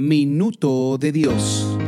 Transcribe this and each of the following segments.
Minuto de Dios.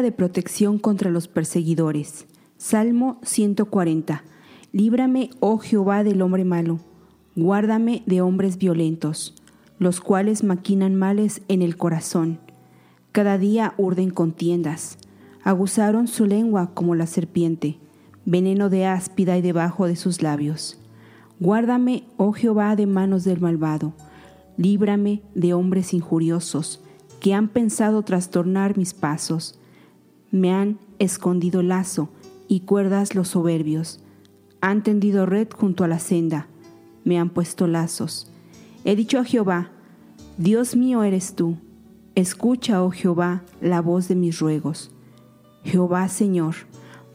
De protección contra los perseguidores. Salmo 140. Líbrame, oh Jehová, del hombre malo. Guárdame de hombres violentos, los cuales maquinan males en el corazón. Cada día urden contiendas. Aguzaron su lengua como la serpiente. Veneno de áspida y debajo de sus labios. Guárdame, oh Jehová, de manos del malvado. Líbrame de hombres injuriosos que han pensado trastornar mis pasos. Me han escondido lazo y cuerdas los soberbios. Han tendido red junto a la senda. Me han puesto lazos. He dicho a Jehová, Dios mío eres tú. Escucha, oh Jehová, la voz de mis ruegos. Jehová Señor,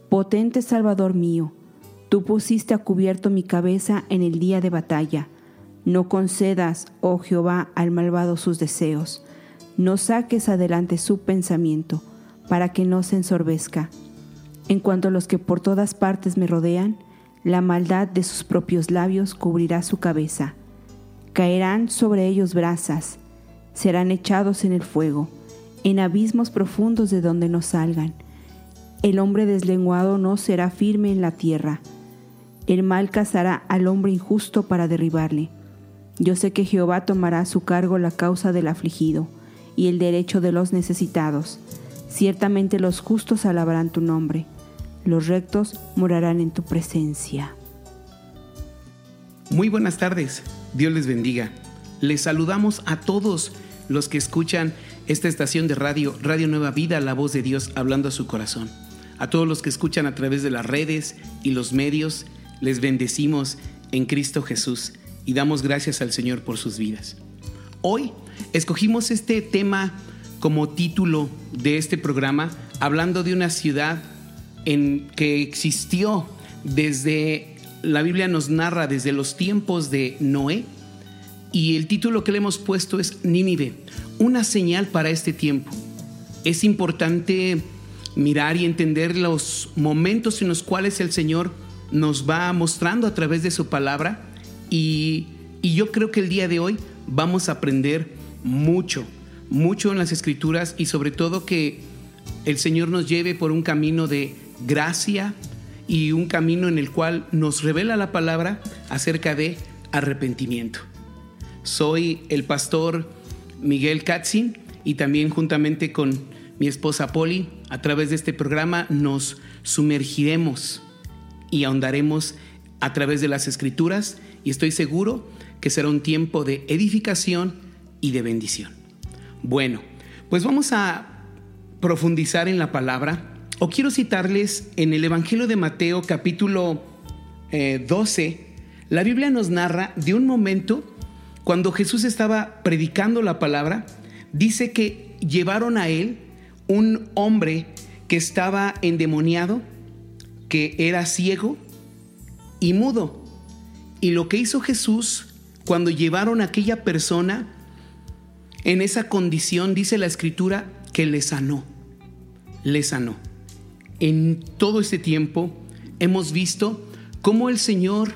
potente Salvador mío, tú pusiste a cubierto mi cabeza en el día de batalla. No concedas, oh Jehová, al malvado sus deseos. No saques adelante su pensamiento, para que no se ensorbezca. En cuanto a los que por todas partes me rodean, la maldad de sus propios labios cubrirá su cabeza. Caerán sobre ellos brasas, serán echados en el fuego, en abismos profundos de donde no salgan. El hombre deslenguado no será firme en la tierra. El mal cazará al hombre injusto para derribarle. Yo sé que Jehová tomará a su cargo la causa del afligido y el derecho de los necesitados. Ciertamente los justos alabarán tu nombre, los rectos morarán en tu presencia. Muy buenas tardes, Dios les bendiga. Les saludamos a todos los que escuchan esta estación de radio, Radio Nueva Vida, la voz de Dios hablando a su corazón. A todos los que escuchan a través de las redes y los medios, les bendecimos en Cristo Jesús y damos gracias al Señor por sus vidas. Hoy escogimos este tema como título de este programa, hablando de una ciudad en que existió desde, la Biblia nos narra desde los tiempos de Noé, y el título que le hemos puesto es Nínive, una señal para este tiempo. Es importante mirar y entender los momentos en los cuales el Señor nos va mostrando a través de su palabra y, y yo creo que el día de hoy vamos a aprender mucho, mucho en las escrituras y sobre todo que el Señor nos lleve por un camino de gracia y un camino en el cual nos revela la palabra acerca de arrepentimiento. Soy el pastor Miguel Katzin y también juntamente con mi esposa Polly, a través de este programa nos sumergiremos y ahondaremos a través de las escrituras y estoy seguro que será un tiempo de edificación y de bendición. Bueno, pues vamos a profundizar en la palabra o quiero citarles en el Evangelio de Mateo capítulo 12, eh, la Biblia nos narra de un momento cuando Jesús estaba predicando la palabra, dice que llevaron a él un hombre que estaba endemoniado, que era ciego y mudo. Y lo que hizo Jesús cuando llevaron a aquella persona en esa condición, dice la escritura, que le sanó, le sanó. En todo este tiempo hemos visto cómo el Señor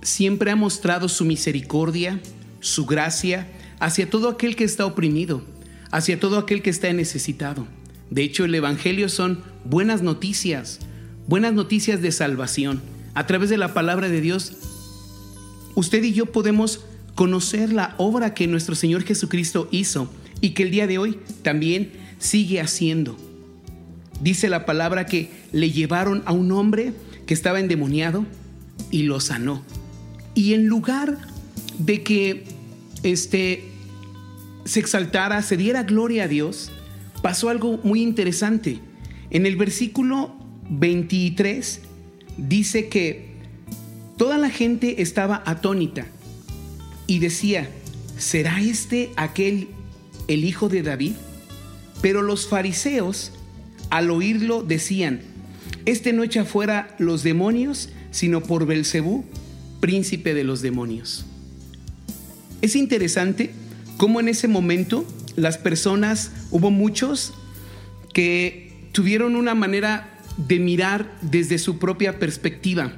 siempre ha mostrado su misericordia, su gracia hacia todo aquel que está oprimido, hacia todo aquel que está necesitado. De hecho, el Evangelio son buenas noticias, buenas noticias de salvación. A través de la palabra de Dios, usted y yo podemos conocer la obra que nuestro Señor Jesucristo hizo y que el día de hoy también sigue haciendo. Dice la palabra que le llevaron a un hombre que estaba endemoniado y lo sanó. Y en lugar de que este se exaltara, se diera gloria a Dios, pasó algo muy interesante. En el versículo 23 dice que toda la gente estaba atónita y decía, ¿será este aquel el hijo de David? Pero los fariseos al oírlo decían, este no echa fuera los demonios, sino por Belcebú, príncipe de los demonios. Es interesante cómo en ese momento las personas, hubo muchos que tuvieron una manera de mirar desde su propia perspectiva.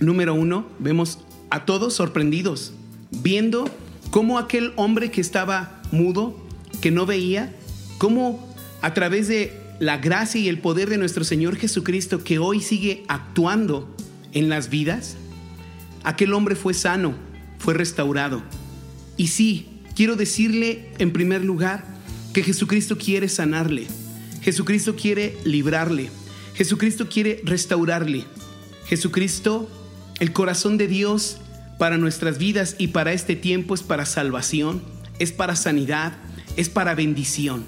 Número uno, vemos a todos sorprendidos, viendo cómo aquel hombre que estaba mudo, que no veía, cómo a través de la gracia y el poder de nuestro Señor Jesucristo que hoy sigue actuando en las vidas, aquel hombre fue sano, fue restaurado. Y sí, quiero decirle en primer lugar que Jesucristo quiere sanarle, Jesucristo quiere librarle, Jesucristo quiere restaurarle. Jesucristo, el corazón de Dios para nuestras vidas y para este tiempo es para salvación, es para sanidad, es para bendición.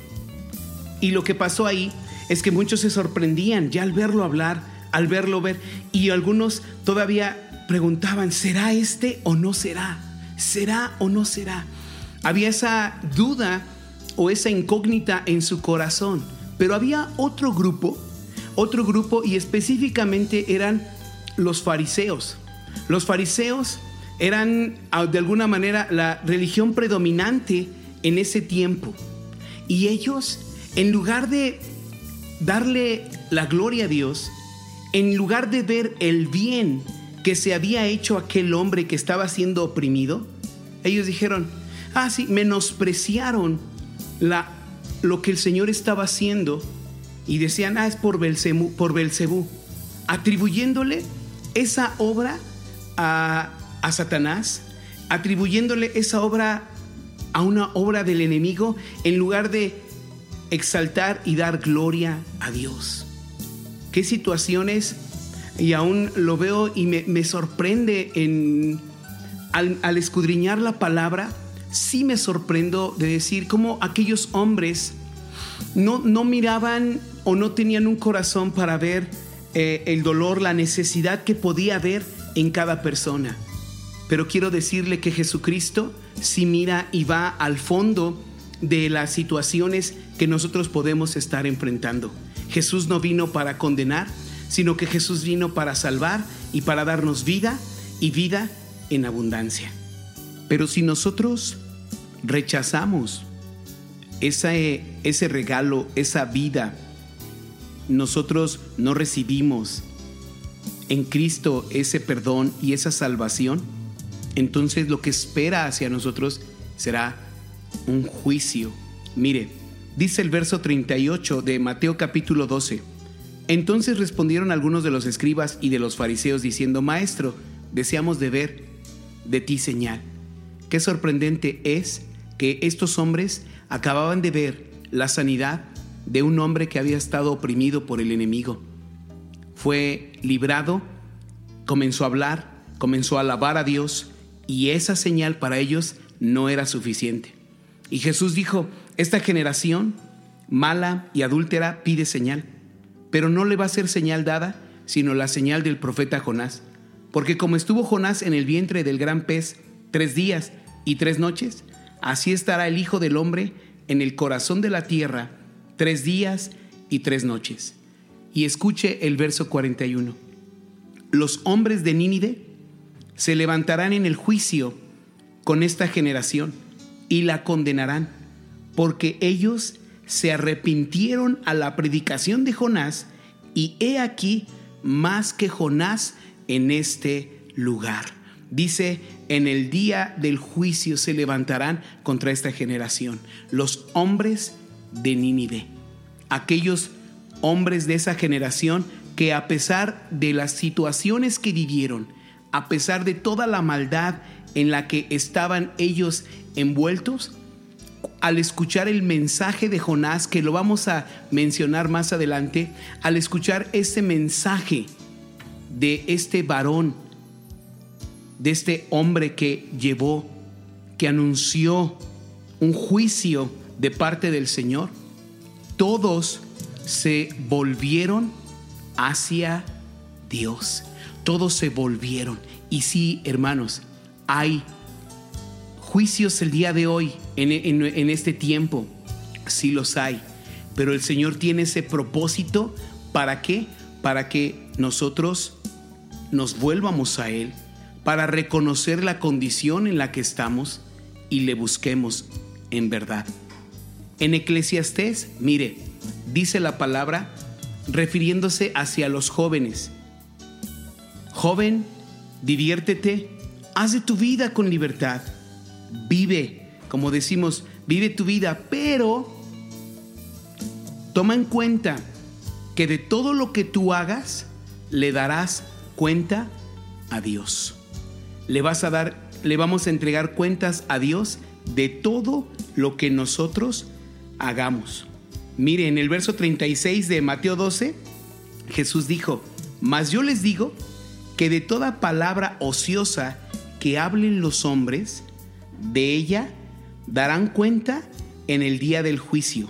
Y lo que pasó ahí es que muchos se sorprendían ya al verlo hablar, al verlo ver, y algunos todavía preguntaban, ¿será este o no será? ¿Será o no será? Había esa duda o esa incógnita en su corazón, pero había otro grupo, otro grupo y específicamente eran los fariseos. Los fariseos eran ah, de alguna manera la religión predominante en ese tiempo. Y ellos en lugar de darle la gloria a Dios, en lugar de ver el bien que se había hecho aquel hombre que estaba siendo oprimido, ellos dijeron, ah, sí, menospreciaron la, lo que el Señor estaba haciendo y decían, ah, es por Belcebú, por atribuyéndole esa obra a, a Satanás, atribuyéndole esa obra a una obra del enemigo en lugar de exaltar y dar gloria a Dios. ¿Qué situaciones? Y aún lo veo y me, sorprende en, al, escudriñar la palabra, sí me sorprendo de decir cómo aquellos hombres no, no miraban o no tenían un corazón para ver eh, el dolor, la necesidad que podía haber en cada persona. Pero quiero decirle que Jesucristo sí mira y va al fondo de las situaciones que nosotros podemos estar enfrentando. Jesús no vino para condenar, sino que Jesús vino para salvar y para darnos vida y vida en abundancia. Pero si nosotros rechazamos ese, ese regalo, esa vida, nosotros no recibimos en Cristo ese perdón y esa salvación, entonces lo que espera hacia nosotros será un juicio. Mire, dice el verso 38 de Mateo capítulo 12. Entonces respondieron algunos de los escribas y de los fariseos diciendo, Maestro, deseamos de ver de ti señal. Qué sorprendente es que estos hombres acababan de ver la sanidad de un hombre que había estado oprimido por el enemigo. Fue librado, comenzó a hablar, comenzó a alabar a Dios y esa señal para ellos no era suficiente. Y Jesús dijo, esta generación mala y adúltera pide señal, pero no le va a ser señal dada, sino la señal del profeta Jonás. Porque como estuvo Jonás en el vientre del gran pez tres días y tres noches, así estará el Hijo del Hombre en el corazón de la tierra tres días y tres noches. Y escuche el verso 41. Los hombres de Nínive se levantarán en el juicio con esta generación y la condenarán, porque ellos se arrepintieron a la predicación de Jonás y he aquí más que Jonás en este lugar. Dice, en el día del juicio se levantarán contra esta generación los hombres de Nínive, aquellos hombres de esa generación que a pesar de las situaciones que vivieron, a pesar de toda la maldad en la que estaban ellos envueltos, al escuchar el mensaje de Jonás, que lo vamos a mencionar más adelante, al escuchar ese mensaje de este varón, de este hombre que llevó, que anunció un juicio de parte del Señor, todos se volvieron hacia Dios. Todos se volvieron. Y sí, hermanos, hay juicios el día de hoy, en, este tiempo. Sí los hay. Pero el Señor tiene ese propósito. ¿Para qué? Para que nosotros nos vuelvamos a Él. Para reconocer la condición en la que estamos y le busquemos en verdad. En Eclesiastés, mire, dice la palabra refiriéndose hacia los jóvenes. Joven, diviértete, haz de tu vida con libertad, vive, como decimos, vive tu vida, pero toma en cuenta que de todo lo que tú hagas le darás cuenta a Dios. Le vas a dar, le vamos a entregar cuentas a Dios de todo lo que nosotros hagamos. Mire, en el verso 36 de Mateo 12, Jesús dijo, mas yo les digo que de toda palabra ociosa que hablen los hombres, de ella darán cuenta en el día del juicio,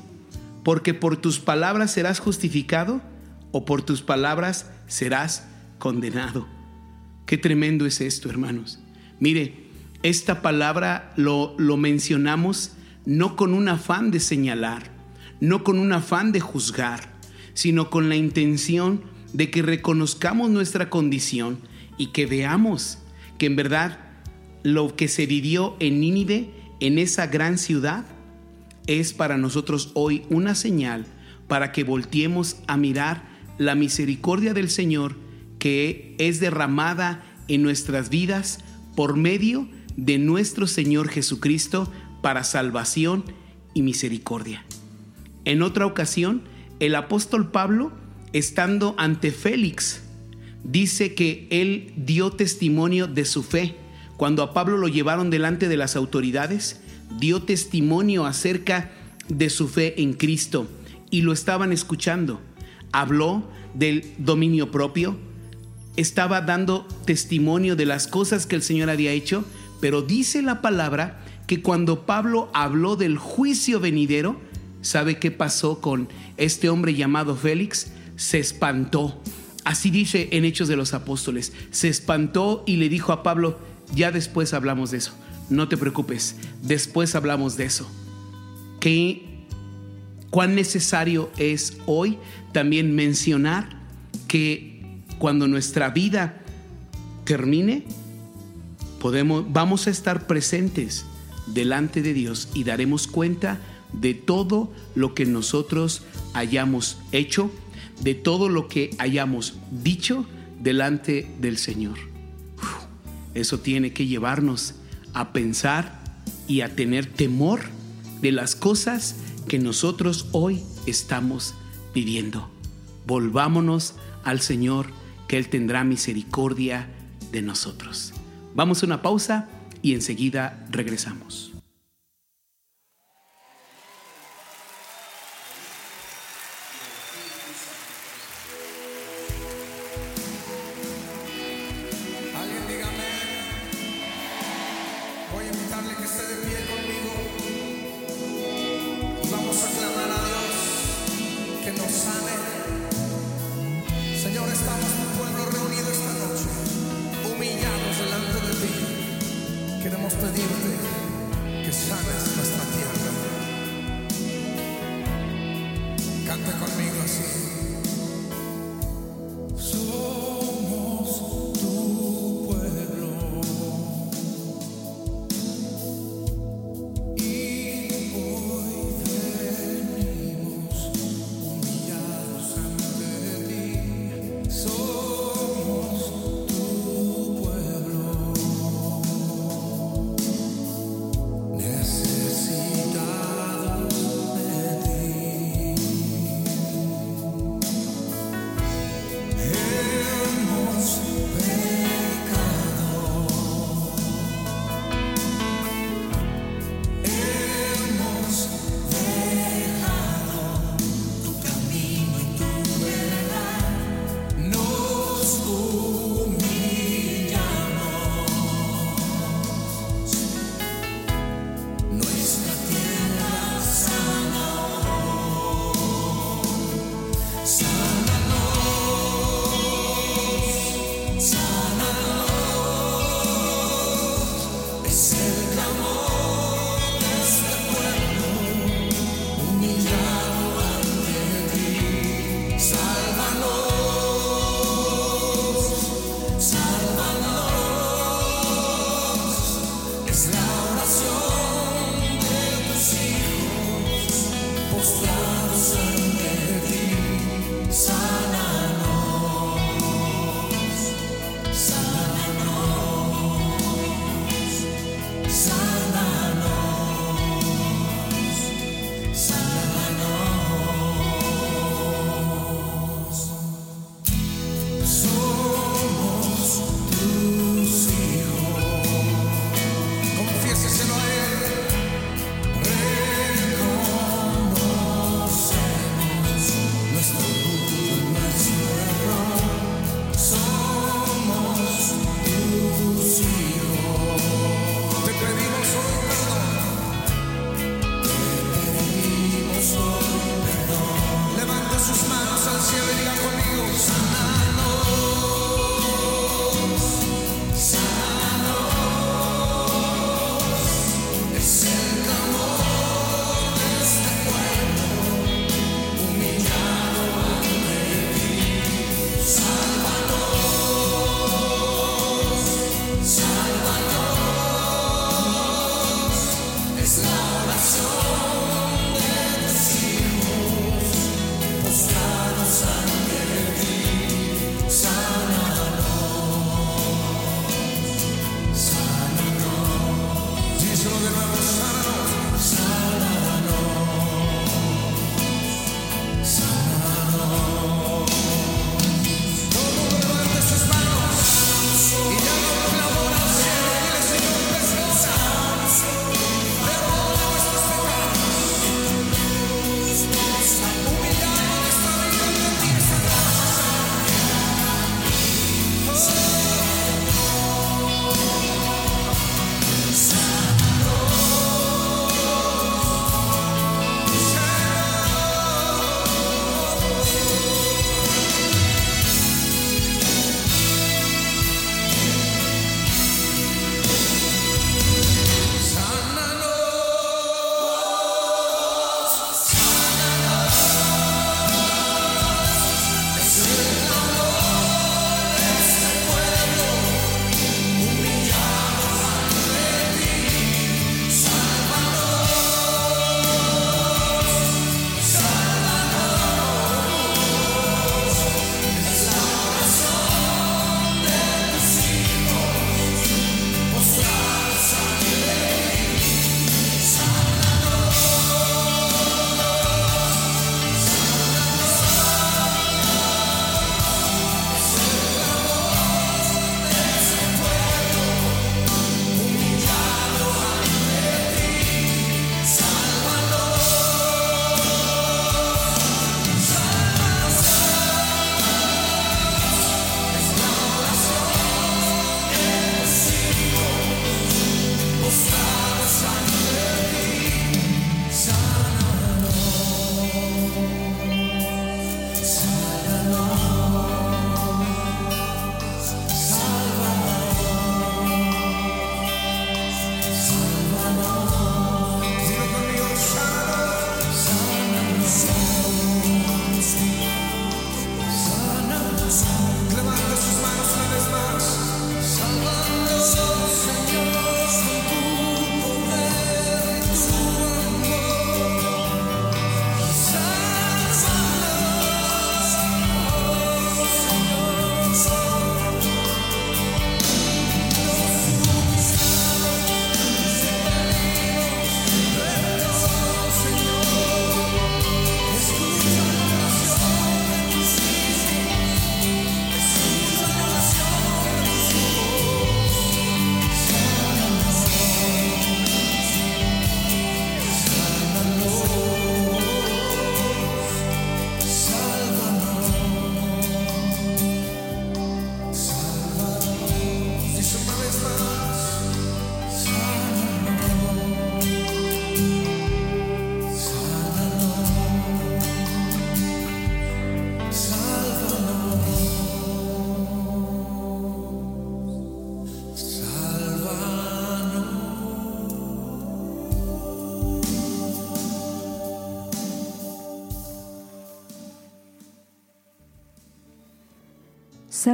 porque por tus palabras serás justificado o por tus palabras serás condenado. Qué tremendo es esto, hermanos. Mire, esta palabra lo, lo mencionamos no con un afán de señalar, no con un afán de juzgar, sino con la intención de que reconozcamos nuestra condición y que veamos que en verdad lo que se vivió en Nínive, en esa gran ciudad, es para nosotros hoy una señal para que volteemos a mirar la misericordia del Señor que es derramada en nuestras vidas por medio de nuestro Señor Jesucristo para salvación y misericordia. En otra ocasión, el apóstol Pablo, estando ante Félix, dice que él dio testimonio de su fe. Cuando a Pablo lo llevaron delante de las autoridades, dio testimonio acerca de su fe en Cristo y lo estaban escuchando. Habló del dominio propio, estaba dando testimonio de las cosas que el Señor había hecho, pero dice la palabra que cuando Pablo habló del juicio venidero, ¿sabe qué pasó con este hombre llamado Félix? Se espantó. Así dice en Hechos de los Apóstoles. Se espantó y le dijo a Pablo, ya después hablamos de eso. No te preocupes, después hablamos de eso. ¿Qué, ¿Cuán necesario es hoy también mencionar que cuando nuestra vida termine, podemos, vamos a estar presentes delante de Dios y daremos cuenta de todo lo que nosotros hayamos hecho, de todo lo que hayamos dicho delante del Señor. Eso tiene que llevarnos a pensar y a tener temor de las cosas que nosotros hoy estamos viviendo. Volvámonos al Señor, que Él tendrá misericordia de nosotros. Vamos a una pausa y enseguida regresamos. Canta conmigo así.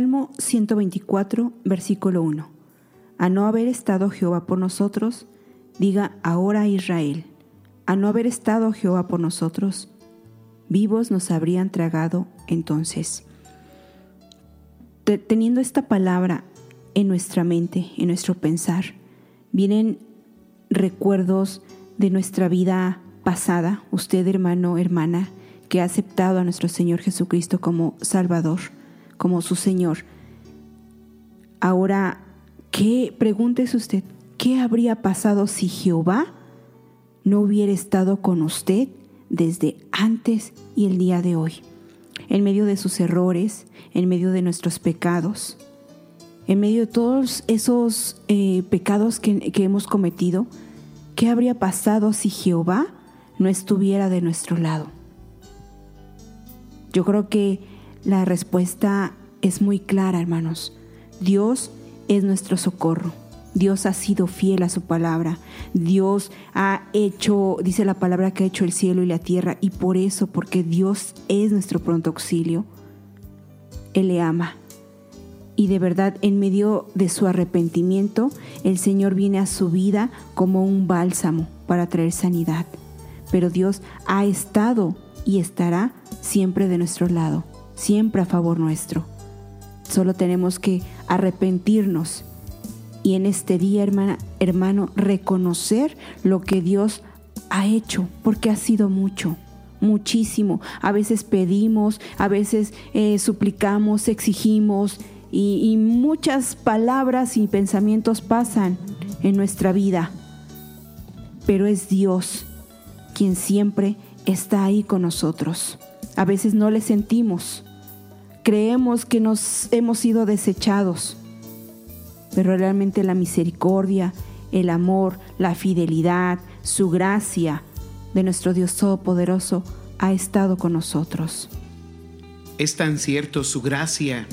Salmo 124, versículo 1. A no haber estado Jehová por nosotros, diga ahora Israel. A no haber estado Jehová por nosotros, vivos nos habrían tragado entonces. Teniendo esta palabra en nuestra mente, en nuestro pensar, vienen recuerdos de nuestra vida pasada, usted hermano, hermana, que ha aceptado a nuestro Señor Jesucristo como Salvador, como su Señor. Ahora, ¿qué? Pregúntese usted, ¿qué habría pasado si Jehová no hubiera estado con usted desde antes y el día de hoy? En medio de sus errores, en medio de nuestros pecados, en medio de todos esos eh, pecados que, que hemos cometido, ¿qué habría pasado si Jehová no estuviera de nuestro lado? Yo creo que la respuesta es muy clara, hermanos. Dios es nuestro socorro. Dios ha sido fiel a su palabra. Dios ha hecho, dice la palabra que ha hecho el cielo y la tierra, y por eso, porque Dios es nuestro pronto auxilio, Él le ama. Y de verdad, en medio de su arrepentimiento, el Señor viene a su vida como un bálsamo para traer sanidad. Pero Dios ha estado y estará siempre de nuestro lado, siempre a favor nuestro. Solo tenemos que arrepentirnos y en este día, hermana, hermano, reconocer lo que Dios ha hecho, porque ha sido mucho, muchísimo. A veces pedimos, a veces eh, suplicamos, exigimos y, y muchas palabras y pensamientos pasan en nuestra vida. Pero es Dios quien siempre está ahí con nosotros. A veces no le sentimos. Creemos que nos hemos sido desechados pero realmente la misericordia, el amor, la fidelidad, su gracia de nuestro Dios Todopoderoso ha estado con nosotros. Es tan cierto, su gracia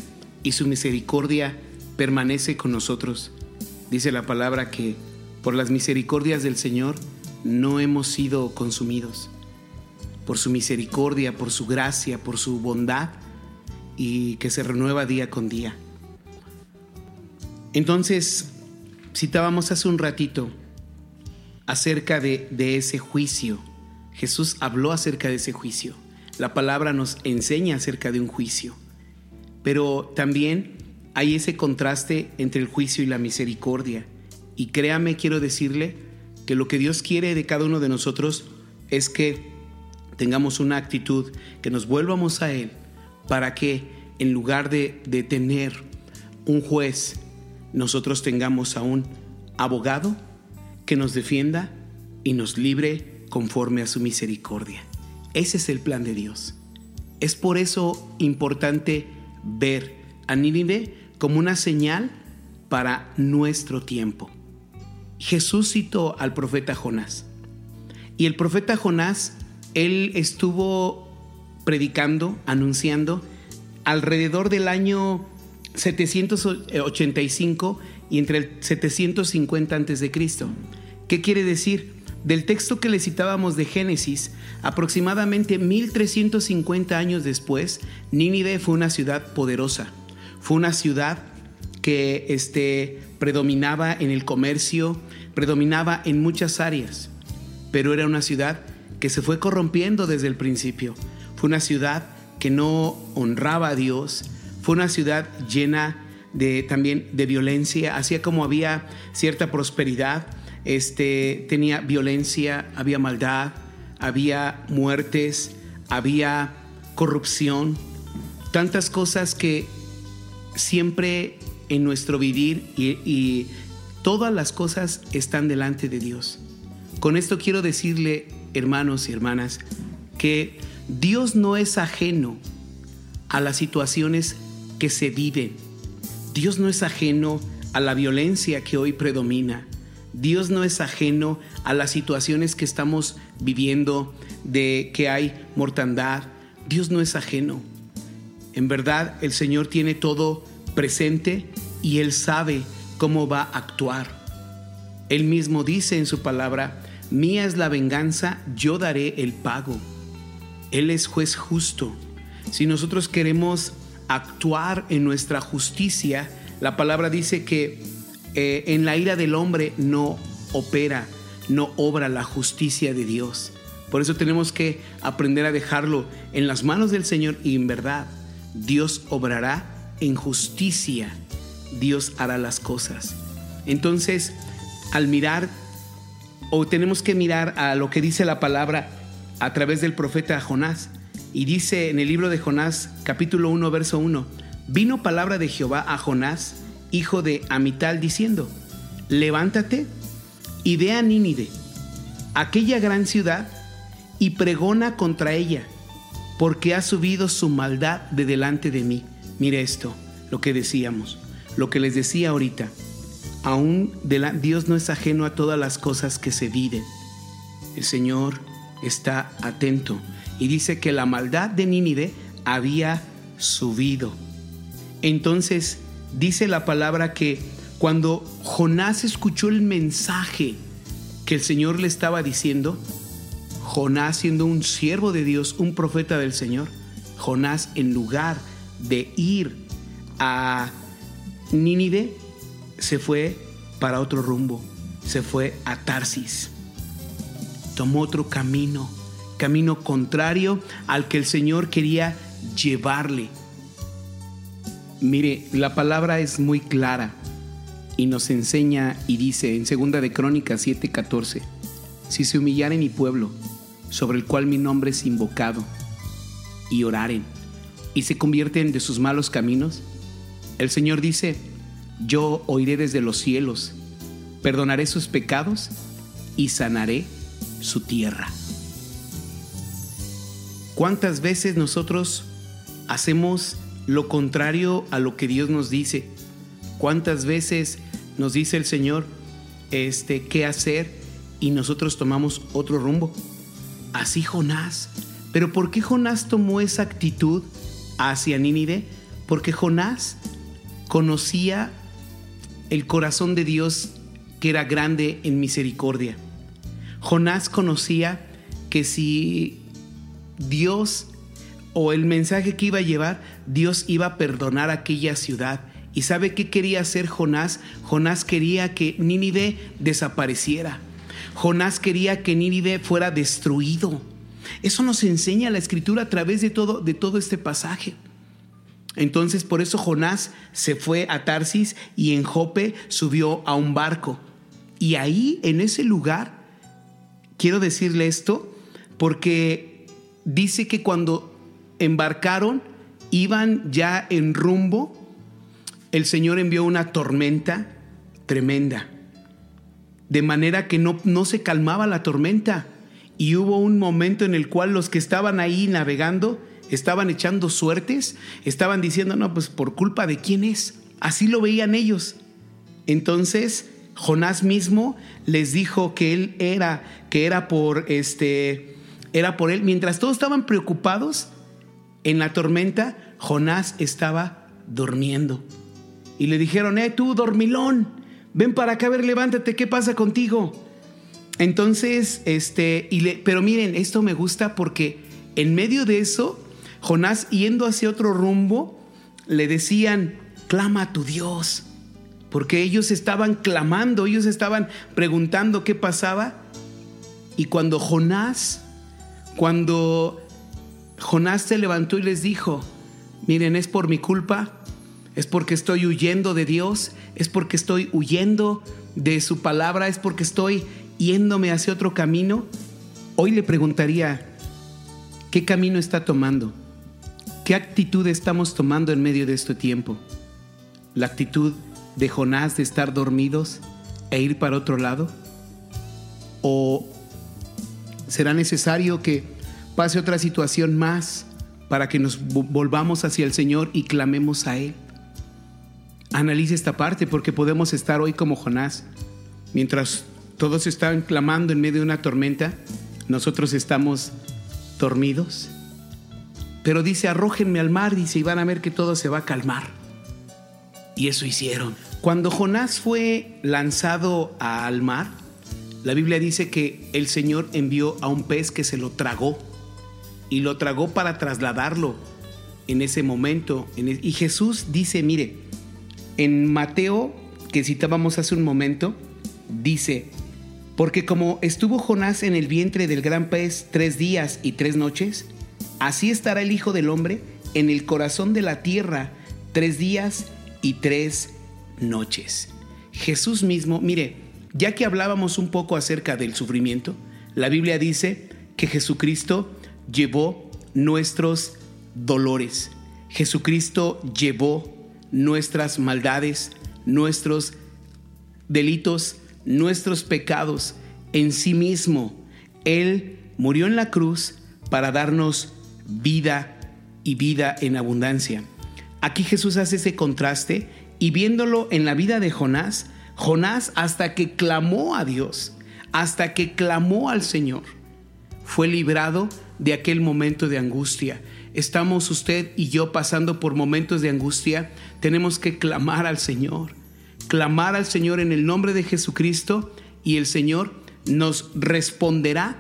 y su misericordia permanece con nosotros. Dice la palabra que por las misericordias del Señor no hemos sido consumidos. Por su misericordia, por su gracia, por su bondad y que se renueva día con día. Entonces, citábamos hace un ratito acerca de, de, ese juicio. Jesús habló acerca de ese juicio. La palabra nos enseña acerca de un juicio. Pero también hay ese contraste entre el juicio y la misericordia. Y créame, quiero decirle que lo que Dios quiere de cada uno de nosotros es que tengamos una actitud, que nos vuelvamos a Él, para que en lugar de, de tener un juez nosotros tengamos a un abogado que nos defienda y nos libre conforme a su misericordia. Ese es el plan de Dios. Es por eso importante ver a Nínive como una señal para nuestro tiempo. Jesús citó al profeta Jonás. Y el profeta Jonás, él estuvo predicando, anunciando, alrededor del año 785 y entre el 750 antes de Cristo. ¿Qué quiere decir? Del texto que le citábamos de Génesis, aproximadamente 1350 años después, Nínive fue una ciudad poderosa. Fue una ciudad que este, predominaba en el comercio, predominaba en muchas áreas, pero era una ciudad que se fue corrompiendo desde el principio. Fue una ciudad que no honraba a Dios, fue una ciudad llena de, también de violencia, hacía como había cierta prosperidad, este, tenía violencia, había maldad, había muertes, había corrupción, tantas cosas que siempre en nuestro vivir y, y todas las cosas están delante de Dios. Con esto quiero decirle, hermanos y hermanas, que Dios no es ajeno a las situaciones que se vive. Dios no es ajeno a la violencia que hoy predomina. Dios no es ajeno a las situaciones que estamos viviendo de que hay mortandad. Dios no es ajeno. En verdad, el Señor tiene todo presente y Él sabe cómo va a actuar. Él mismo dice en su palabra, mía es la venganza, yo daré el pago. Él es juez justo. Si nosotros queremos actuar en nuestra justicia, la palabra dice que eh, en la ira del hombre no opera, no obra la justicia de Dios. Por eso tenemos que aprender a dejarlo en las manos del Señor y en verdad Dios obrará en justicia. Dios hará las cosas. Entonces, al mirar, o tenemos que mirar a lo que dice la palabra a través del profeta Jonás. Y dice en el libro de Jonás, capítulo 1, verso 1, vino palabra de Jehová a Jonás, hijo de Amital, diciendo, levántate y ve a Nínive, aquella gran ciudad, y pregona contra ella, porque ha subido su maldad de delante de mí. Mire esto, lo que decíamos, lo que les decía ahorita. Aún de Dios no es ajeno a todas las cosas que se viven. El Señor está atento y dice que la maldad de Nínive había subido. Entonces dice la palabra que cuando Jonás escuchó el mensaje que el Señor le estaba diciendo, Jonás siendo un siervo de Dios, un profeta del Señor, Jonás en lugar de ir a Nínive, se fue para otro rumbo, se fue a Tarsis. Tomó otro camino, camino contrario al que el Señor quería llevarle. Mire, la palabra es muy clara y nos enseña y dice en segunda de Crónicas 7:14, si se humillaren mi pueblo, sobre el cual mi nombre es invocado, y oraren, y se convierten de sus malos caminos, el Señor dice, yo oiré desde los cielos, perdonaré sus pecados y sanaré su tierra. ¿Cuántas veces nosotros hacemos lo contrario a lo que Dios nos dice? ¿Cuántas veces nos dice el Señor este qué hacer y nosotros tomamos otro rumbo? Así Jonás. Pero ¿por qué Jonás tomó esa actitud hacia Nínive? Porque Jonás conocía el corazón de Dios que era grande en misericordia. Jonás conocía que si Dios o el mensaje que iba a llevar, Dios iba a perdonar aquella ciudad. ¿Y sabe qué quería hacer Jonás? Jonás quería que Nínive desapareciera. Jonás quería que Nínive fuera destruido. Eso nos enseña la escritura a través de todo, de todo este pasaje. Entonces por eso Jonás se fue a Tarsis y en Jope subió a un barco. Y ahí, en ese lugar, quiero decirle esto, porque dice que cuando embarcaron, iban ya en rumbo, el Señor envió una tormenta tremenda. De manera que no, no se calmaba la tormenta. Y hubo un momento en el cual los que estaban ahí navegando estaban echando suertes, estaban diciendo, no, pues por culpa de quién es. Así lo veían ellos. Entonces, Jonás mismo les dijo que él era, que era por este, era por él. Mientras todos estaban preocupados en la tormenta, Jonás estaba durmiendo. Y le dijeron, eh, tú, dormilón, ven para acá, a ver, levántate, ¿qué pasa contigo? Entonces, este, pero miren, esto me gusta porque en medio de eso, Jonás yendo hacia otro rumbo, le decían, clama a tu Dios. Porque ellos estaban clamando, ellos estaban preguntando qué pasaba. Y cuando Jonás, cuando Jonás se levantó y les dijo, miren, es por mi culpa, es porque estoy huyendo de Dios, es porque estoy huyendo de su palabra, es porque estoy yéndome hacia otro camino. Hoy le preguntaría, ¿qué camino está tomando? ¿Qué actitud estamos tomando en medio de este tiempo? ¿La actitud de Jonás de estar dormidos e ir para otro lado? ¿O será necesario que pase otra situación más para que nos volvamos hacia el Señor y clamemos a Él? Analice esta parte porque podemos estar hoy como Jonás. Mientras todos están clamando en medio de una tormenta, nosotros estamos dormidos. Pero dice, arrójenme al mar, dice, y van a ver que todo se va a calmar. Y eso hicieron. Cuando Jonás fue lanzado al mar, la Biblia dice que el Señor envió a un pez que se lo tragó y lo tragó para trasladarlo en ese momento. en y Jesús dice, mire, en Mateo, que citábamos hace un momento, dice, porque como estuvo Jonás en el vientre del gran pez tres días y tres noches, así estará el Hijo del Hombre en el corazón de la tierra tres días y tres noches. Jesús mismo, mire, ya que hablábamos un poco acerca del sufrimiento, la Biblia dice que Jesucristo llevó nuestros dolores. Jesucristo llevó nuestras maldades, nuestros delitos, nuestros pecados en sí mismo. Él murió en la cruz para darnos vida y vida en abundancia. Aquí Jesús hace ese contraste y viéndolo en la vida de Jonás, Jonás hasta que clamó a Dios, hasta que clamó al Señor, fue librado de aquel momento de angustia. Estamos usted y yo pasando por momentos de angustia, tenemos que clamar al Señor, clamar al Señor en el nombre de Jesucristo y el Señor nos responderá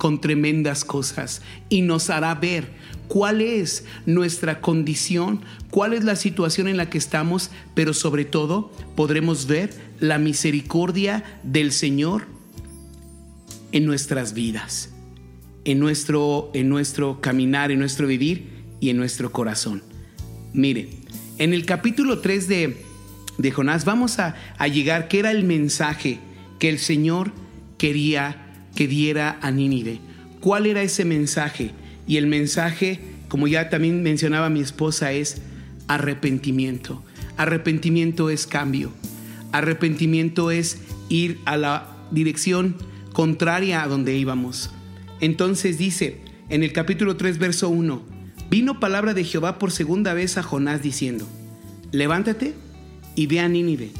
con tremendas cosas y nos hará ver cuál es nuestra condición, cuál es la situación en la que estamos, pero sobre todo podremos ver la misericordia del Señor en nuestras vidas, en nuestro, en nuestro caminar, en nuestro vivir y en nuestro corazón. Mire, en el capítulo 3 de, de Jonás vamos a, a llegar, que era el mensaje que el Señor quería que diera a Nínive. ¿Cuál era ese mensaje? Y el mensaje, como ya también mencionaba mi esposa, es arrepentimiento. Arrepentimiento es cambio. Arrepentimiento es ir a la dirección contraria a donde íbamos. Entonces dice en el capítulo 3, verso 1, vino palabra de Jehová por segunda vez a Jonás diciendo, levántate y ve a Nínive,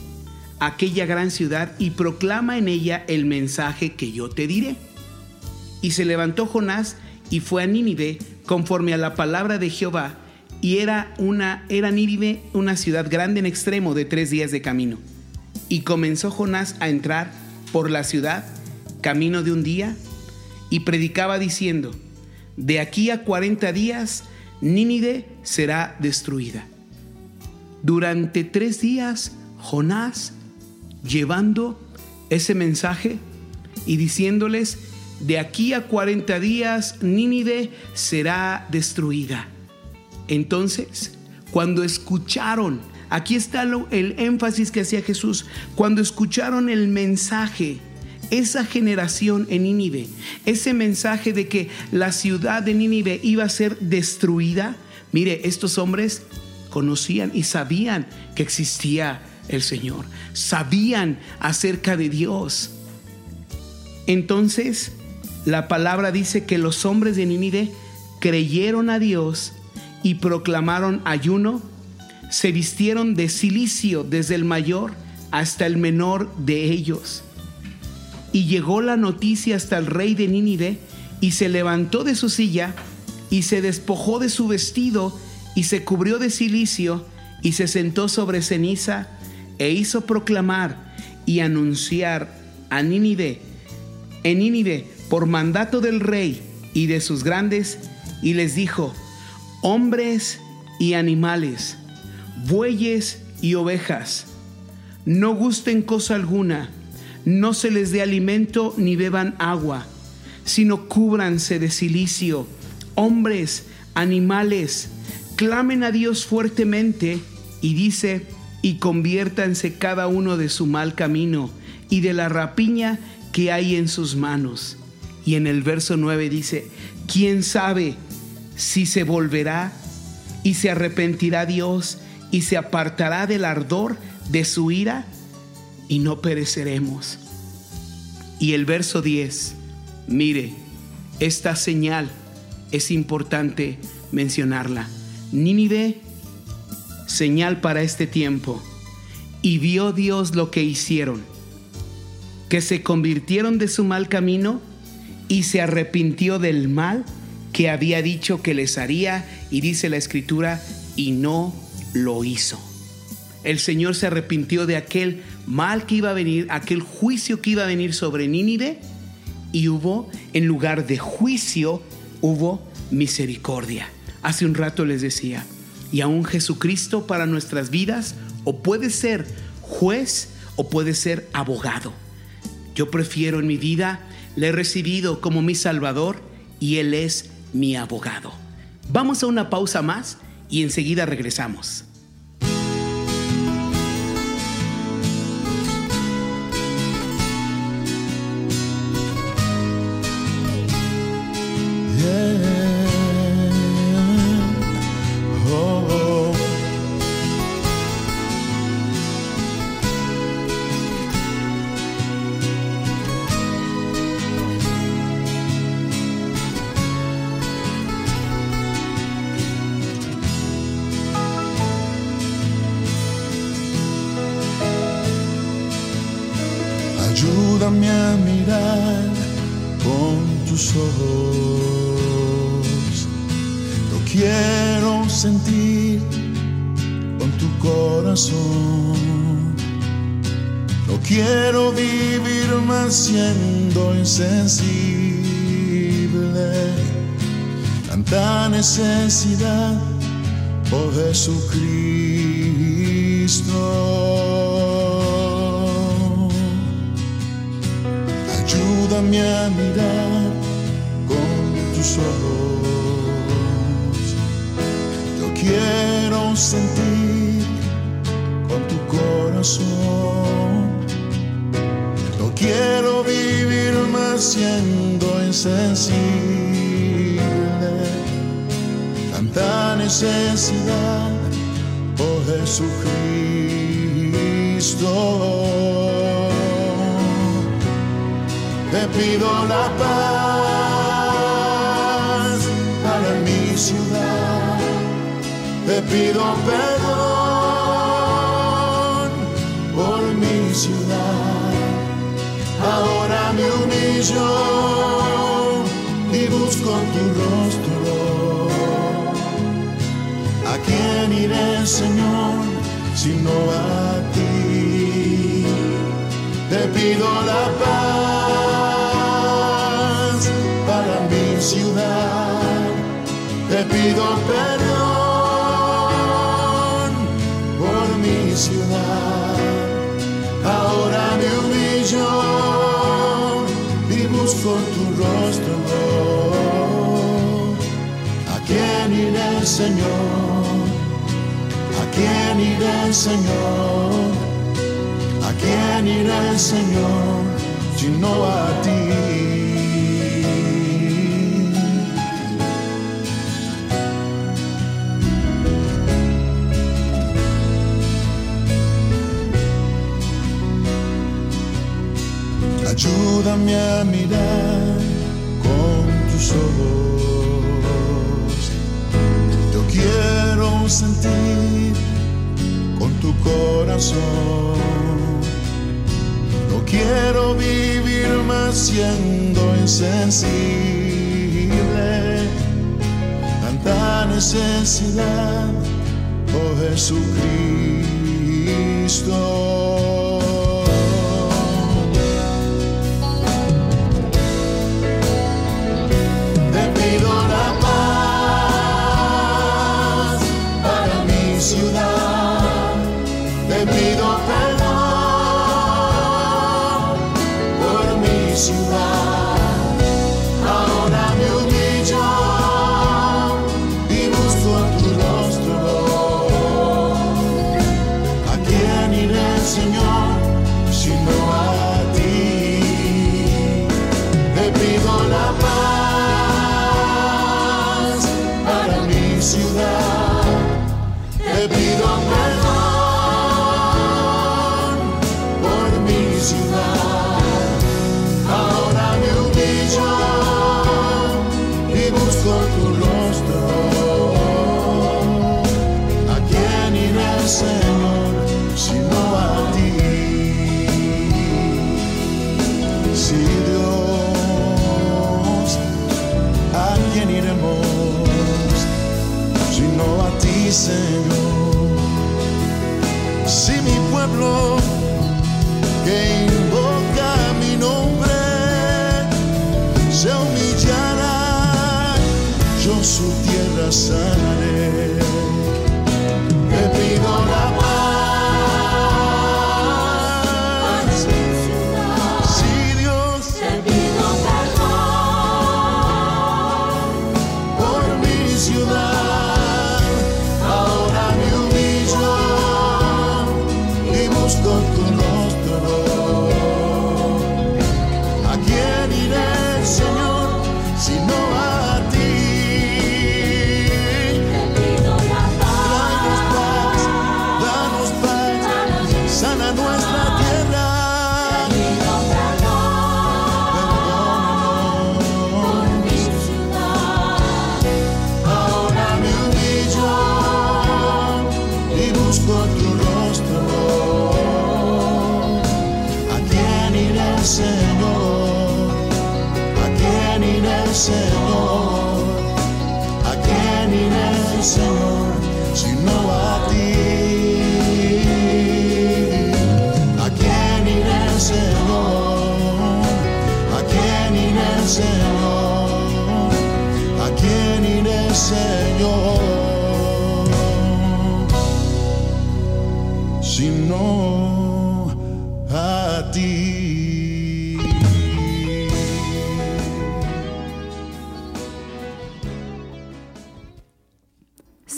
aquella gran ciudad, y proclama en ella el mensaje que yo te diré. Y se levantó Jonás y fue a Nínive conforme a la palabra de Jehová, y era una era Nínive una ciudad grande en extremo de tres días de camino. Y comenzó Jonás a entrar por la ciudad camino de un día y predicaba diciendo: De aquí a cuarenta días Nínive será destruida. Durante tres días Jonás llevando ese mensaje y diciéndoles de aquí a 40 días Nínive será destruida. Entonces, cuando escucharon, aquí está lo, el énfasis que hacía Jesús, cuando escucharon el mensaje, esa generación en Nínive, ese mensaje de que la ciudad de Nínive iba a ser destruida, mire, estos hombres conocían y sabían que existía el Señor, sabían acerca de Dios. Entonces, la palabra dice que los hombres de Nínive creyeron a Dios y proclamaron ayuno, se vistieron de silicio desde el mayor hasta el menor de ellos. Y llegó la noticia hasta el rey de Nínive y se levantó de su silla y se despojó de su vestido y se cubrió de silicio y se sentó sobre ceniza e hizo proclamar y anunciar a Nínive, en Nínive, por mandato del rey y de sus grandes, y les dijo, hombres y animales, bueyes y ovejas, no gusten cosa alguna, no se les dé alimento ni beban agua, sino cúbranse de silicio, hombres, animales, clamen a Dios fuertemente, y dice, y conviértanse cada uno de su mal camino y de la rapiña que hay en sus manos. Y en el verso 9 dice, ¿quién sabe si se volverá y se arrepentirá Dios y se apartará del ardor de su ira y no pereceremos? Y el verso 10, mire, esta señal es importante mencionarla. Nínive, señal para este tiempo. Y vio Dios lo que hicieron, que se convirtieron de su mal camino y se arrepintió del mal que había dicho que les haría, y dice la escritura, y no lo hizo. El Señor se arrepintió de aquel mal que iba a venir, aquel juicio que iba a venir sobre Nínive, y hubo, en lugar de juicio, hubo misericordia. Hace un rato les decía, y aún Jesucristo para nuestras vidas o puede ser juez o puede ser abogado. Yo prefiero en mi vida, le he recibido como mi Salvador y Él es mi abogado. Vamos a una pausa más y enseguida regresamos. Insensible. Tanta necesidad, oh Jesucristo. Ayúdame a mirar con tus ojos. Yo quiero sentir con tu corazón. No quiero vivir siendo insensible. Tanta necesidad, oh Jesucristo te pido la paz para mi ciudad, te pido perdón Ahora me humillo y busco tu rostro. ¿A quién iré, Señor, sino a ti? Te pido la paz para mi ciudad. Te pido perdón por mi ciudad. Busco tu rostro. ¿A quién iré, Señor? ¿A quién iré, Señor? ¿A quién iré, Señor, sino a ti? Ayúdame a mirar con tus ojos. Yo quiero sentir con tu corazón. No quiero vivir más siendo insensible. Tanta necesidad, oh Jesucristo.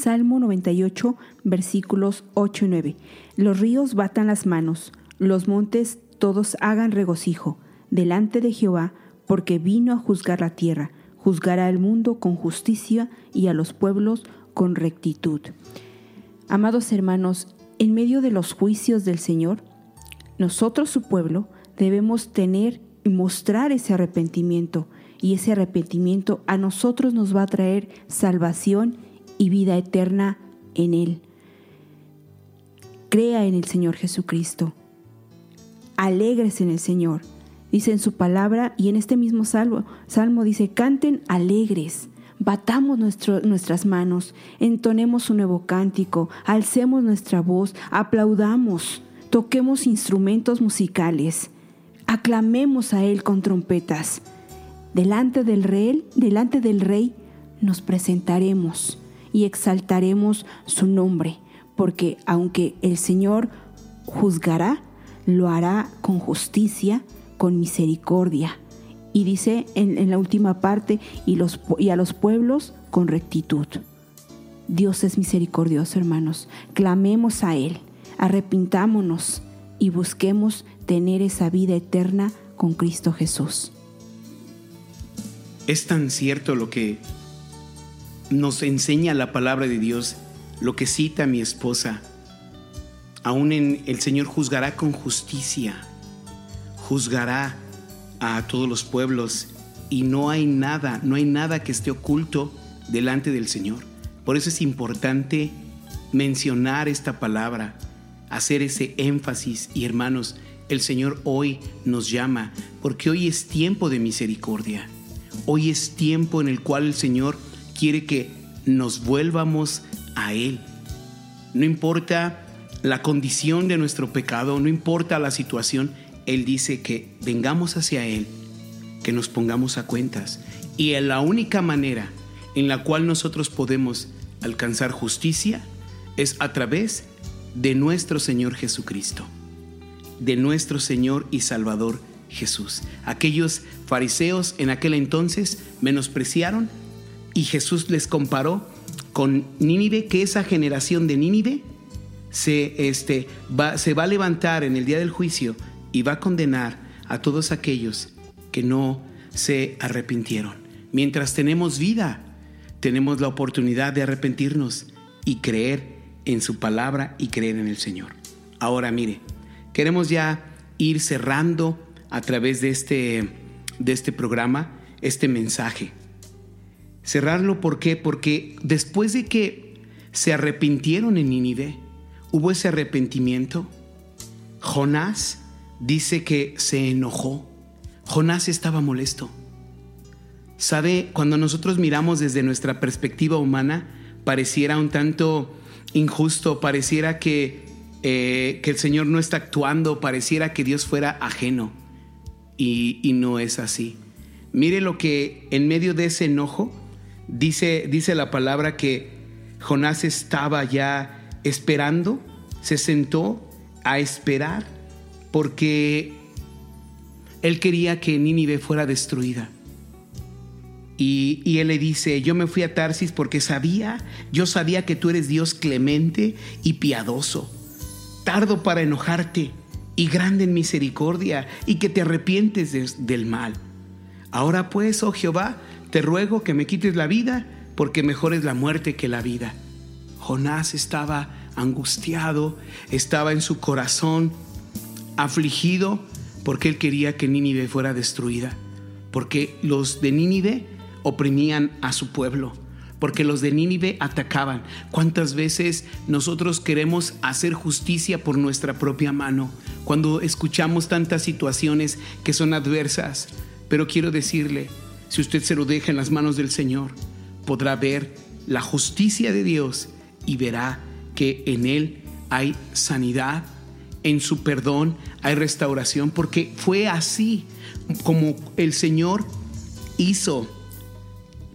Salmo 98, versículos 8 y 9. Los ríos batan las manos, los montes todos hagan regocijo delante de Jehová, porque vino a juzgar la tierra, juzgará al mundo con justicia y a los pueblos con rectitud. Amados hermanos, en medio de los juicios del Señor, nosotros, su pueblo, debemos tener y mostrar ese arrepentimiento. Y ese arrepentimiento a nosotros nos va a traer salvación y vida eterna en Él. Crea en el Señor Jesucristo. Alegres en el Señor. Dice en su palabra y en este mismo salmo, salmo dice, canten alegres. Batamos nuestras manos, entonemos un nuevo cántico, alcemos nuestra voz, aplaudamos, toquemos instrumentos musicales, aclamemos a Él con trompetas. Delante del rey, delante del rey nos presentaremos y exaltaremos su nombre, porque aunque el Señor juzgará, lo hará con justicia, con misericordia. Y dice en, en la última parte, y, los, y a los pueblos con rectitud. Dios es misericordioso, hermanos. Clamemos a Él, arrepintámonos y busquemos tener esa vida eterna con Cristo Jesús. Es tan cierto lo que nos enseña la palabra de Dios, lo que cita mi esposa. Aún en el Señor juzgará con justicia, juzgará a todos los pueblos y no hay nada, no hay nada que esté oculto delante del Señor. Por eso es importante mencionar esta palabra, hacer ese énfasis y hermanos, el Señor hoy nos llama porque hoy es tiempo de misericordia. Hoy es tiempo en el cual el Señor quiere que nos vuelvamos a Él. No importa la condición de nuestro pecado, no importa la situación, Él dice que vengamos hacia Él, que nos pongamos a cuentas. Y la única manera en la cual nosotros podemos alcanzar justicia es a través de nuestro Señor Jesucristo, de nuestro Señor y Salvador Jesús. Aquellos fariseos en aquel entonces menospreciaron y Jesús les comparó con Nínive, que esa generación de Nínive se, este, va, se va a levantar en el día del juicio y va a condenar a todos aquellos que no se arrepintieron. Mientras tenemos vida, tenemos la oportunidad de arrepentirnos y creer en su palabra y creer en el Señor. Ahora mire, queremos ya ir cerrando a través de este, de este programa este mensaje. Cerrarlo, ¿por qué? Porque después de que se arrepintieron en Nínive, hubo ese arrepentimiento, Jonás dice que se enojó. Jonás estaba molesto. ¿Sabe? Cuando nosotros miramos desde nuestra perspectiva humana, pareciera un tanto injusto, pareciera que, eh, que el Señor no está actuando, pareciera que Dios fuera ajeno. Y, y no es así. Mire lo que en medio de ese enojo Dice, dice la palabra que Jonás estaba ya esperando, se sentó a esperar porque él quería que Nínive fuera destruida. Y, y, él le dice, yo me fui a Tarsis porque sabía, yo sabía que tú eres Dios clemente y piadoso, tardo para enojarte y grande en misericordia y que te arrepientes de, del mal. Ahora pues, oh Jehová, te ruego que me quites la vida porque mejor es la muerte que la vida. Jonás estaba angustiado, estaba en su corazón afligido porque él quería que Nínive fuera destruida, porque los de Nínive oprimían a su pueblo, porque los de Nínive atacaban. ¿Cuántas veces nosotros queremos hacer justicia por nuestra propia mano cuando escuchamos tantas situaciones que son adversas? Pero quiero decirle, si usted se lo deja en las manos del Señor, podrá ver la justicia de Dios y verá que en Él hay sanidad, en su perdón hay restauración, porque fue así como el Señor hizo,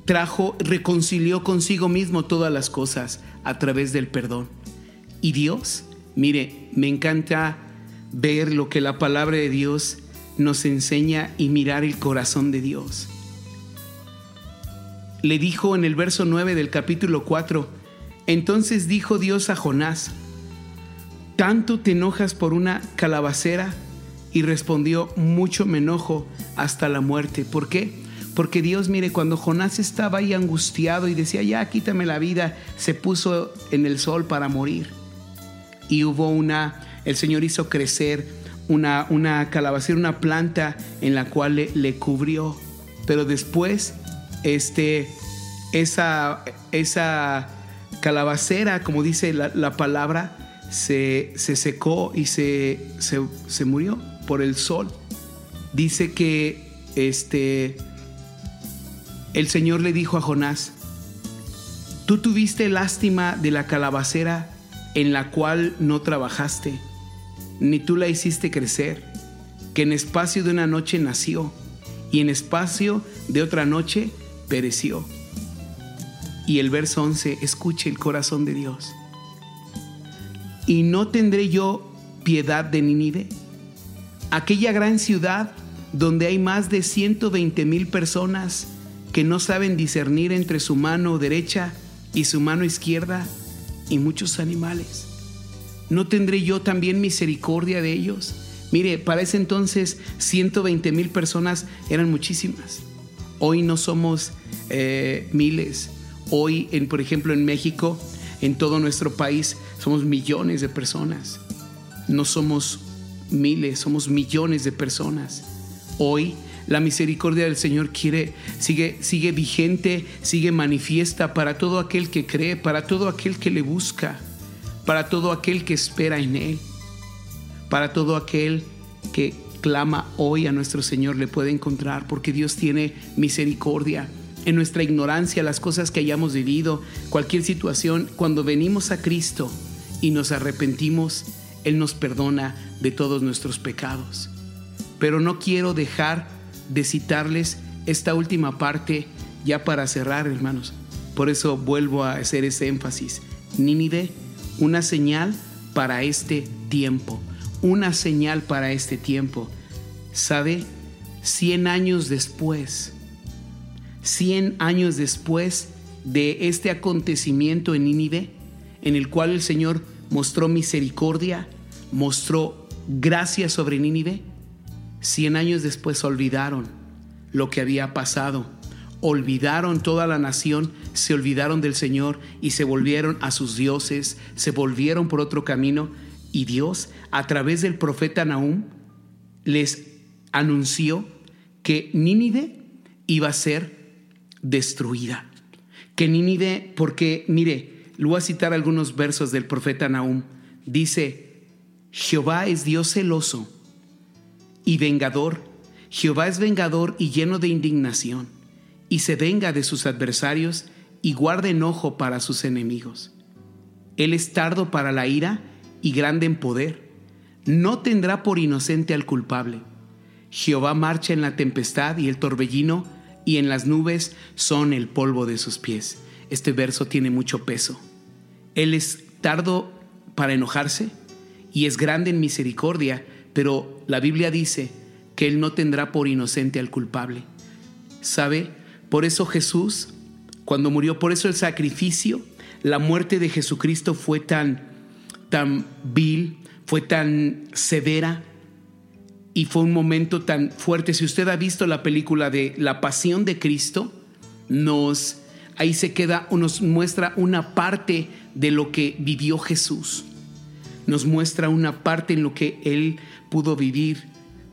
trajo, reconcilió consigo mismo todas las cosas a través del perdón. Y Dios, mire, me encanta ver lo que la palabra de Dios nos enseña y mirar el corazón de Dios. Le dijo en el verso 9 del capítulo 4, entonces dijo Dios a Jonás, ¿tanto te enojas por una calabacera? Y respondió, mucho me enojo hasta la muerte. ¿Por qué? Porque Dios, mire, cuando Jonás estaba ahí angustiado y decía, ya quítame la vida, se puso en el sol para morir. Y hubo una, el Señor hizo crecer una, una calabacera, una planta en la cual le, le cubrió. Pero después, este, esa, esa calabacera, como dice la, la palabra, se, se, secó y se, se, se, murió por el sol. Dice que este, el Señor le dijo a Jonás, tú tuviste lástima de la calabacera en la cual no trabajaste, ni tú la hiciste crecer, que en espacio de una noche nació y en espacio de otra noche pereció. Y el verso 11, escuche el corazón de Dios. ¿Y no tendré yo piedad de Nínive? Aquella gran ciudad donde hay más de 120 mil personas que no saben discernir entre su mano derecha y su mano izquierda y muchos animales. ¿No tendré yo también misericordia de ellos? Mire, para ese entonces 120 mil personas eran muchísimas. Hoy no somos eh, miles. Hoy, por ejemplo, en México, en todo nuestro país, somos millones de personas. No somos miles, somos millones de personas. Hoy la misericordia del Señor quiere, sigue, sigue vigente, sigue manifiesta para todo aquel que cree, para todo aquel que le busca, para todo aquel que espera en Él, para todo aquel que clama hoy a nuestro Señor le puede encontrar, porque Dios tiene misericordia en nuestra ignorancia, las cosas que hayamos vivido, cualquier situación, cuando venimos a Cristo y nos arrepentimos, Él nos perdona de todos nuestros pecados. Pero no quiero dejar de citarles esta última parte ya para cerrar, hermanos. Por eso vuelvo a hacer ese énfasis. Nínive, una señal para este tiempo, una señal para este tiempo. ¿Sabe? Cien años después, 100 años después de este acontecimiento en Nínive, en el cual el Señor mostró misericordia, mostró gracia sobre Nínive, 100 años después olvidaron lo que había pasado, olvidaron toda la nación, se olvidaron del Señor y se volvieron a sus dioses, se volvieron por otro camino y Dios a través del profeta Nahum les anunció que Nínive iba a ser destruida. Que Nínive, porque mire, le voy a citar algunos versos del profeta Nahum. Dice, Jehová es Dios celoso y vengador. Jehová es vengador y lleno de indignación, y se venga de sus adversarios y guarda enojo para sus enemigos. Él es tardo para la ira y grande en poder. No tendrá por inocente al culpable. Jehová marcha en la tempestad y el torbellino y en las nubes son el polvo de sus pies. Este verso tiene mucho peso. Él es tardo para enojarse y es grande en misericordia, pero la Biblia dice que Él no tendrá por inocente al culpable. ¿Sabe? Por eso Jesús, cuando murió, por eso el sacrificio, la muerte de Jesucristo fue tan, tan vil, fue tan severa y fue un momento tan fuerte. Si usted ha visto la película de La Pasión de Cristo, nos ahí se queda, nos muestra una parte de lo que vivió Jesús. Nos muestra una parte en lo que él pudo vivir,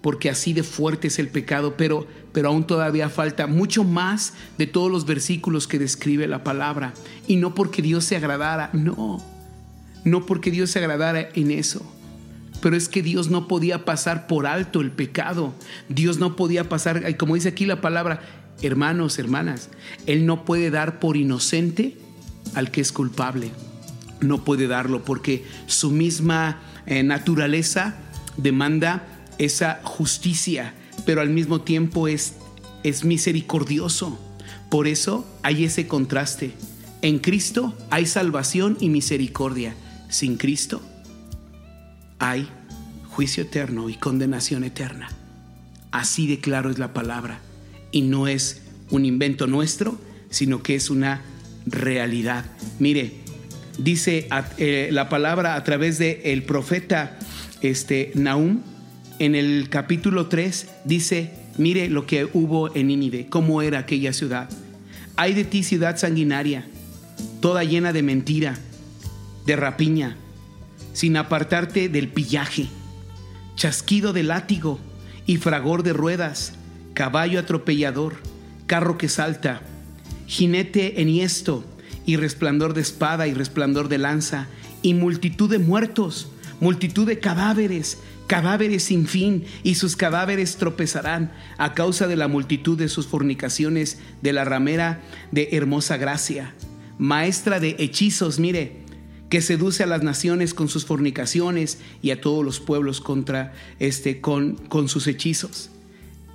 porque así de fuerte es el pecado, pero pero aún todavía falta mucho más de todos los versículos que describe la palabra. Y no porque Dios se agradara, no, no porque Dios se agradara en eso. Pero es que Dios no podía pasar por alto el pecado. Dios no podía pasar, como dice aquí la palabra, hermanos, hermanas, Él no puede dar por inocente al que es culpable. No puede darlo porque su misma eh, naturaleza demanda esa justicia pero al mismo tiempo es, es misericordioso. Por eso hay ese contraste. En Cristo hay salvación y misericordia. Sin Cristo hay juicio eterno y condenación eterna. Así de claro es la palabra. Y no es un invento nuestro, sino que es una realidad. Mire, dice eh, la palabra a través del el profeta este, en el capítulo 3 dice, mire lo que hubo en Nínive, cómo era aquella ciudad. Hay de ti ciudad sanguinaria, toda llena de mentira, de rapiña, sin apartarte del pillaje, chasquido de látigo y fragor de ruedas, caballo atropellador, carro que salta, jinete enhiesto y resplandor de espada y resplandor de lanza, y multitud de muertos, multitud de cadáveres, cadáveres sin fin, y sus cadáveres tropezarán a causa de la multitud de sus fornicaciones de la ramera de hermosa gracia, maestra de hechizos, mire, que seduce a las naciones con sus fornicaciones y a todos los pueblos contra este con, con sus hechizos.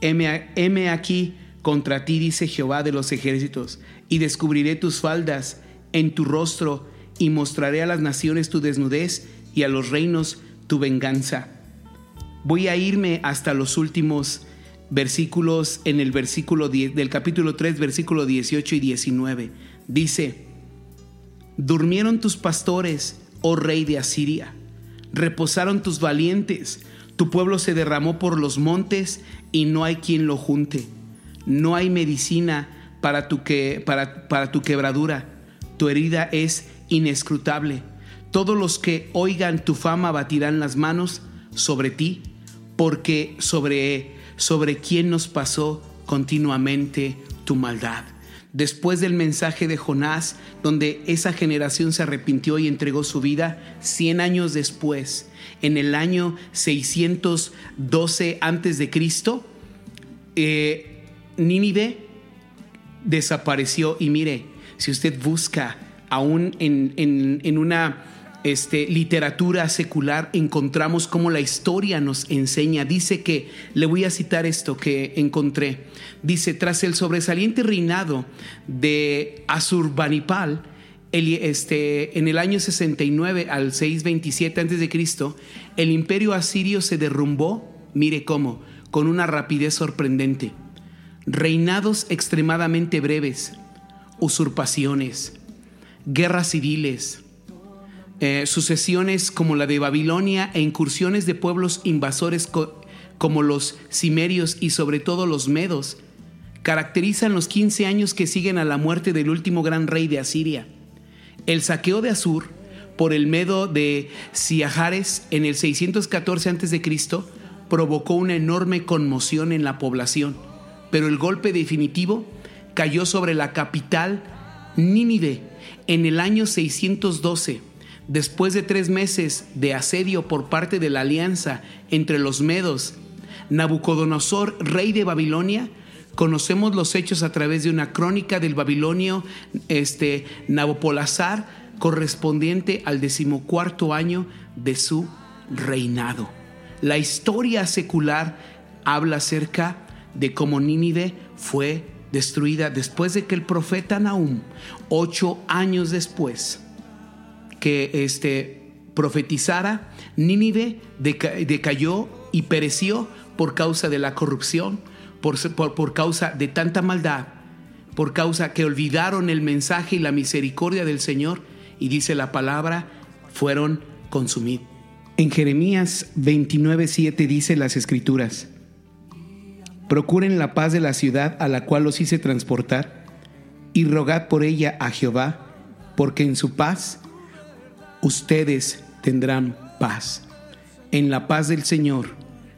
Heme aquí contra ti, dice Jehová de los ejércitos, y descubriré tus faldas en tu rostro, y mostraré a las naciones tu desnudez y a los reinos tu venganza Voy a irme hasta los últimos versículos en el versículo 10, del capítulo 3, versículo 18 y 19. Dice, durmieron tus pastores, oh rey de Asiria, reposaron tus valientes, tu pueblo se derramó por los montes y no hay quien lo junte. No hay medicina para tu, que, para, para tu quebradura, tu herida es inescrutable. Todos los que oigan tu fama batirán las manos sobre ti porque sobre, sobre quién nos pasó continuamente tu maldad. Después del mensaje de Jonás, donde esa generación se arrepintió y entregó su vida, 100 años después, en el año 612 antes de Cristo, eh, Nínive desapareció. Y mire, si usted busca aún en, en, en una este, literatura secular encontramos cómo la historia nos enseña. Dice que, le voy a citar esto que encontré, dice, tras el sobresaliente reinado de Asurbanipal, el, este, en el año 69 al 627 a.C., el imperio asirio se derrumbó, mire cómo, con una rapidez sorprendente. Reinados extremadamente breves, usurpaciones, guerras civiles, eh, sucesiones como la de Babilonia e incursiones de pueblos invasores como los cimerios y sobre todo los medos, caracterizan los 15 años que siguen a la muerte del último gran rey de Asiria. El saqueo de Asur por el medo de Siahares en el 614 a.C. provocó una enorme conmoción en la población, pero el golpe definitivo cayó sobre la capital Nínive en el año 612 Después de tres meses de asedio por parte de la alianza entre los medos, Nabucodonosor, rey de Babilonia, conocemos los hechos a través de una crónica del babilonio este, Nabopolazar, correspondiente al decimocuarto año de su reinado. La historia secular habla acerca de cómo Nínive fue destruida después de que el profeta Nahum, ocho años después, que este, profetizara, Nínive decayó y pereció por causa de la corrupción, por, por, por causa de tanta maldad, por causa que olvidaron el mensaje y la misericordia del Señor, y dice la palabra, fueron consumidos. En Jeremías 29:7 dice las escrituras, procuren la paz de la ciudad a la cual los hice transportar, y rogad por ella a Jehová, porque en su paz ustedes tendrán paz. En la paz del Señor,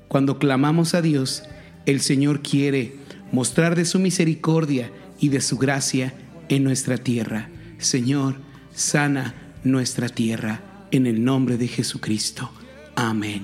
cuando clamamos a Dios, el Señor quiere mostrar de su misericordia y de su gracia en nuestra tierra. Señor, sana nuestra tierra en el nombre de Jesucristo. Amén.